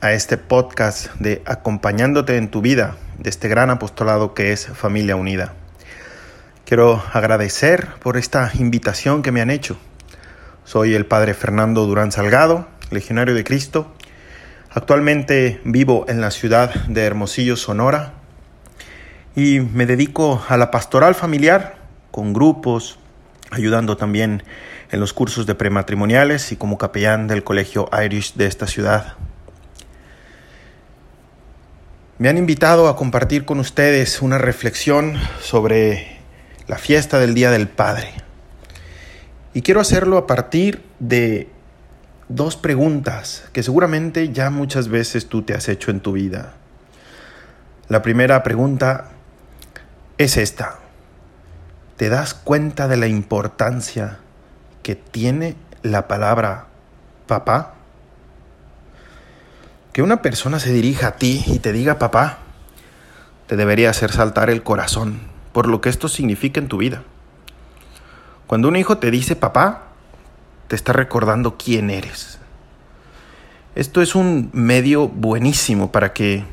a este podcast de Acompañándote en tu vida, de este gran apostolado que es Familia Unida. Quiero agradecer por esta invitación que me han hecho. Soy el Padre Fernando Durán Salgado, legionario de Cristo. Actualmente vivo en la ciudad de Hermosillo, Sonora, y me dedico a la pastoral familiar con grupos, ayudando también en los cursos de prematrimoniales y como capellán del colegio Irish de esta ciudad. Me han invitado a compartir con ustedes una reflexión sobre la fiesta del Día del Padre. Y quiero hacerlo a partir de dos preguntas que seguramente ya muchas veces tú te has hecho en tu vida. La primera pregunta es esta. ¿Te das cuenta de la importancia que tiene la palabra papá? Que una persona se dirija a ti y te diga papá, te debería hacer saltar el corazón por lo que esto significa en tu vida. Cuando un hijo te dice papá, te está recordando quién eres. Esto es un medio buenísimo para que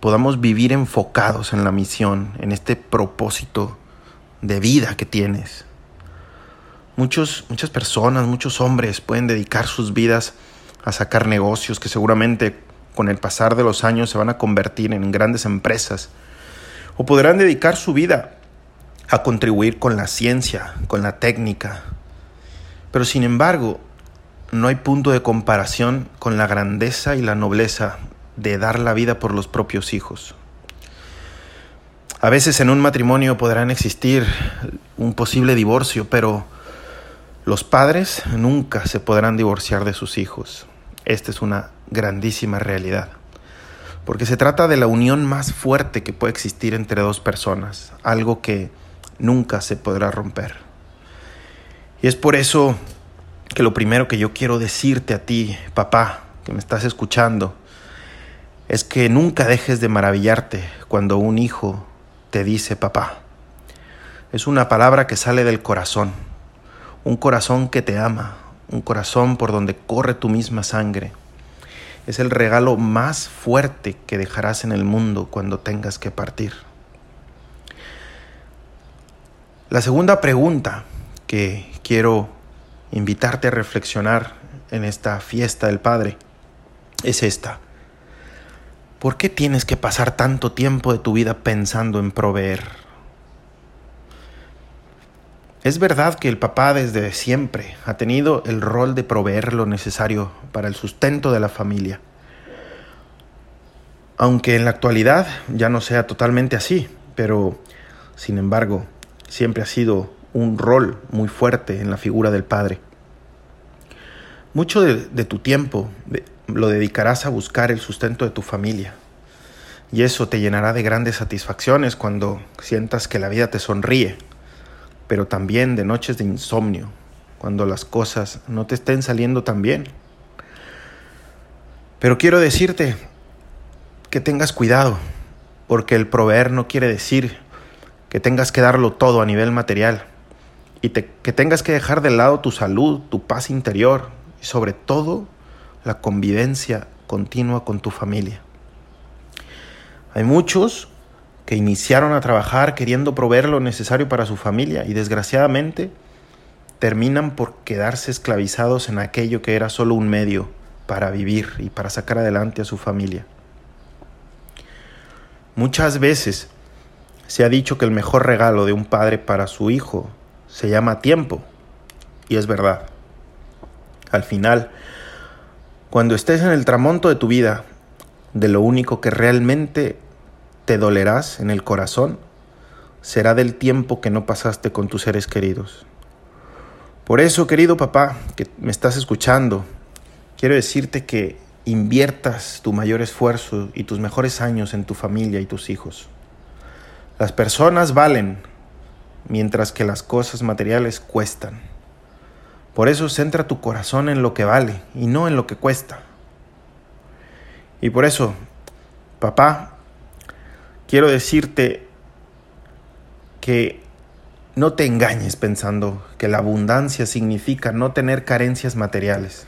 podamos vivir enfocados en la misión, en este propósito de vida que tienes. Muchos, muchas personas, muchos hombres pueden dedicar sus vidas a sacar negocios que seguramente con el pasar de los años se van a convertir en grandes empresas o podrán dedicar su vida a contribuir con la ciencia, con la técnica. Pero sin embargo, no hay punto de comparación con la grandeza y la nobleza de dar la vida por los propios hijos. A veces en un matrimonio podrán existir un posible divorcio, pero los padres nunca se podrán divorciar de sus hijos. Esta es una grandísima realidad porque se trata de la unión más fuerte que puede existir entre dos personas, algo que nunca se podrá romper. Y es por eso que lo primero que yo quiero decirte a ti, papá, que me estás escuchando, es que nunca dejes de maravillarte cuando un hijo te dice papá. Es una palabra que sale del corazón, un corazón que te ama, un corazón por donde corre tu misma sangre es el regalo más fuerte que dejarás en el mundo cuando tengas que partir. La segunda pregunta que quiero invitarte a reflexionar en esta fiesta del Padre es esta. ¿Por qué tienes que pasar tanto tiempo de tu vida pensando en proveer? Es verdad que el papá desde siempre ha tenido el rol de proveer lo necesario para el sustento de la familia. Aunque en la actualidad ya no sea totalmente así, pero sin embargo siempre ha sido un rol muy fuerte en la figura del padre. Mucho de, tu tiempo lo dedicarás a buscar el sustento de tu familia. Y eso te llenará de grandes satisfacciones cuando sientas que la vida te sonríe pero también de noches de insomnio, cuando las cosas no te estén saliendo tan bien. Pero quiero decirte que tengas cuidado, porque el proveer no quiere decir que tengas que darlo todo a nivel material y que tengas que dejar de lado tu salud, tu paz interior y sobre todo la convivencia continua con tu familia. Hay muchos que iniciaron a trabajar queriendo proveer lo necesario para su familia y desgraciadamente terminan por quedarse esclavizados en aquello que era solo un medio para vivir y para sacar adelante a su familia. Muchas veces se ha dicho que el mejor regalo de un padre para su hijo se llama tiempo, y es verdad. Al final, cuando estés en el tramonto de tu vida, de lo único que realmente te dolerás en el corazón será del tiempo que no pasaste con tus seres queridos. Por eso, querido papá, que me estás escuchando, quiero decirte que inviertas tu mayor esfuerzo y tus mejores años en tu familia y tus hijos. Las personas valen, mientras que las cosas materiales cuestan. Por eso centra tu corazón en lo que vale y no en lo que cuesta. Y por eso, papá, quiero decirte que no te engañes pensando que la abundancia significa no tener carencias materiales.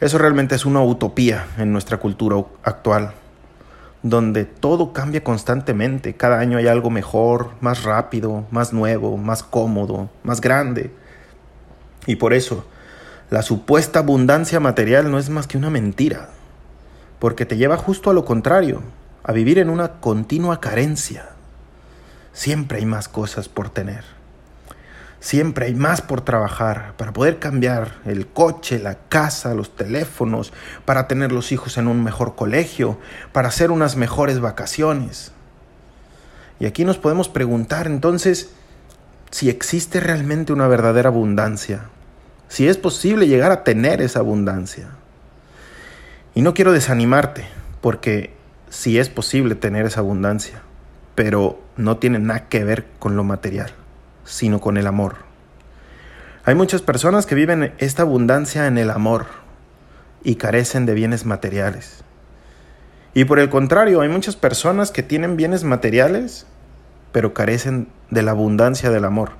Eso realmente es una utopía en nuestra cultura actual, donde todo cambia constantemente. Cada año hay algo mejor, más rápido, más nuevo, más cómodo, más grande. Y por eso, la supuesta abundancia material no es más que una mentira, porque te lleva justo a lo contrario, a vivir en una continua carencia. Siempre hay más cosas por tener. Siempre hay más por trabajar para poder cambiar el coche, la casa, los teléfonos, para tener los hijos en un mejor colegio, para hacer unas mejores vacaciones. Y aquí nos podemos preguntar entonces si existe realmente una verdadera abundancia, si es posible llegar a tener esa abundancia. Y no quiero desanimarte, porque sí es posible tener esa abundancia, pero no tiene nada que ver con lo material sino con el amor. Hay muchas personas que viven esta abundancia en el amor y carecen de bienes materiales. Y por el contrario, hay muchas personas que tienen bienes materiales, pero carecen de la abundancia del amor.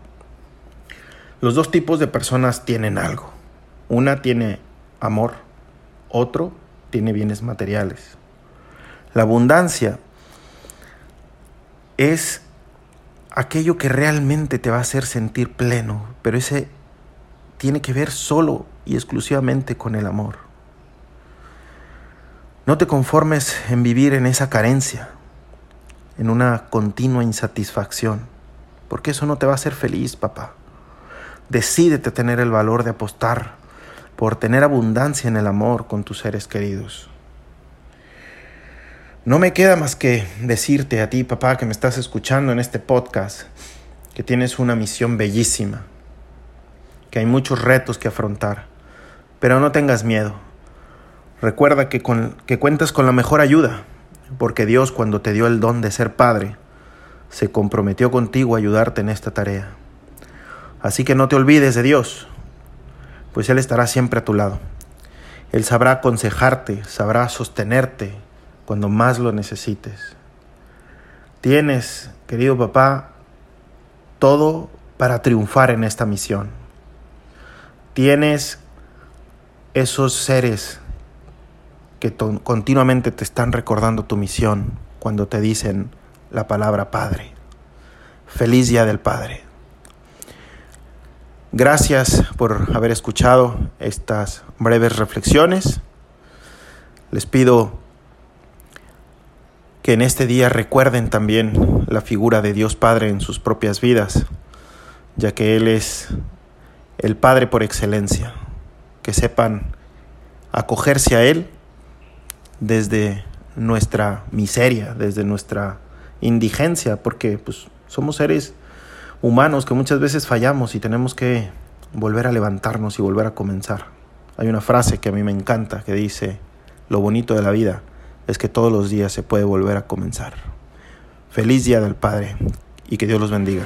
Los dos tipos de personas tienen algo. Una tiene amor, otro tiene bienes materiales. La abundancia es aquello que realmente te va a hacer sentir pleno, pero ese tiene que ver solo y exclusivamente con el amor. No te conformes en vivir en esa carencia, en una continua insatisfacción, porque eso no te va a hacer feliz, papá. Decídete tener el valor de apostar por tener abundancia en el amor con tus seres queridos. No me queda más que decirte a ti, papá, que me estás escuchando en este podcast, que tienes una misión bellísima, que hay muchos retos que afrontar, pero no tengas miedo. Recuerda que, con, que cuentas con la mejor ayuda, porque Dios cuando te dio el don de ser padre, se comprometió contigo a ayudarte en esta tarea. Así que no te olvides de Dios, pues Él estará siempre a tu lado. Él sabrá aconsejarte, sabrá sostenerte, cuando más lo necesites. Tienes, querido papá, todo para triunfar en esta misión. Tienes esos seres que continuamente te están recordando tu misión cuando te dicen la palabra Padre. Feliz Día del Padre. Gracias por haber escuchado estas breves reflexiones. Les pido que en este día recuerden también la figura de Dios Padre en sus propias vidas, ya que Él es el Padre por excelencia, que sepan acogerse a Él desde nuestra miseria, desde nuestra indigencia, porque pues, somos seres humanos que muchas veces fallamos y tenemos que volver a levantarnos y volver a comenzar. Hay una frase que a mí me encanta que dice, lo bonito de la vida es que todos los días se puede volver a comenzar. Feliz Día del Padre y que Dios los bendiga.